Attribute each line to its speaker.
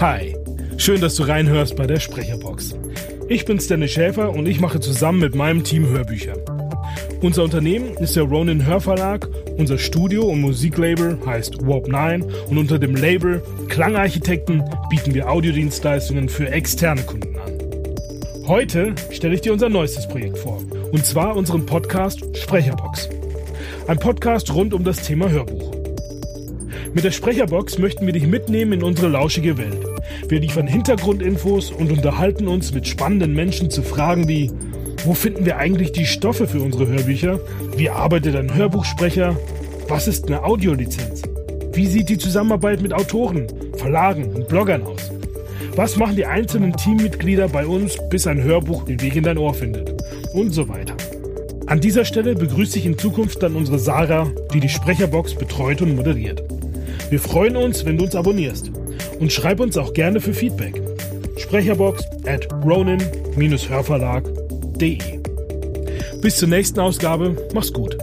Speaker 1: Hi, schön, dass du reinhörst bei der Sprecherbox. Ich bin Stanley Schäfer und ich mache zusammen mit meinem Team Hörbücher. Unser Unternehmen ist der Ronin Hörverlag, unser Studio und Musiklabel heißt Warp 9 und unter dem Label Klangarchitekten bieten wir Audiodienstleistungen für externe Kunden an. Heute stelle ich dir unser neuestes Projekt vor, und zwar unseren Podcast Sprecherbox. Ein Podcast rund um das Thema Hörbuch. Mit der Sprecherbox möchten wir dich mitnehmen in unsere lauschige Welt. Wir liefern Hintergrundinfos und unterhalten uns mit spannenden Menschen zu Fragen wie, wo finden wir eigentlich die Stoffe für unsere Hörbücher? Wie arbeitet ein Hörbuchsprecher? Was ist eine Audiolizenz? Wie sieht die Zusammenarbeit mit Autoren, Verlagen und Bloggern aus? Was machen die einzelnen Teammitglieder bei uns, bis ein Hörbuch den Weg in dein Ohr findet? Und so weiter. An dieser Stelle begrüße ich in Zukunft dann unsere Sarah, die die Sprecherbox betreut und moderiert. Wir freuen uns, wenn du uns abonnierst und schreib uns auch gerne für Feedback. Sprecherbox at ronin-hörverlag.de Bis zur nächsten Ausgabe, mach's gut.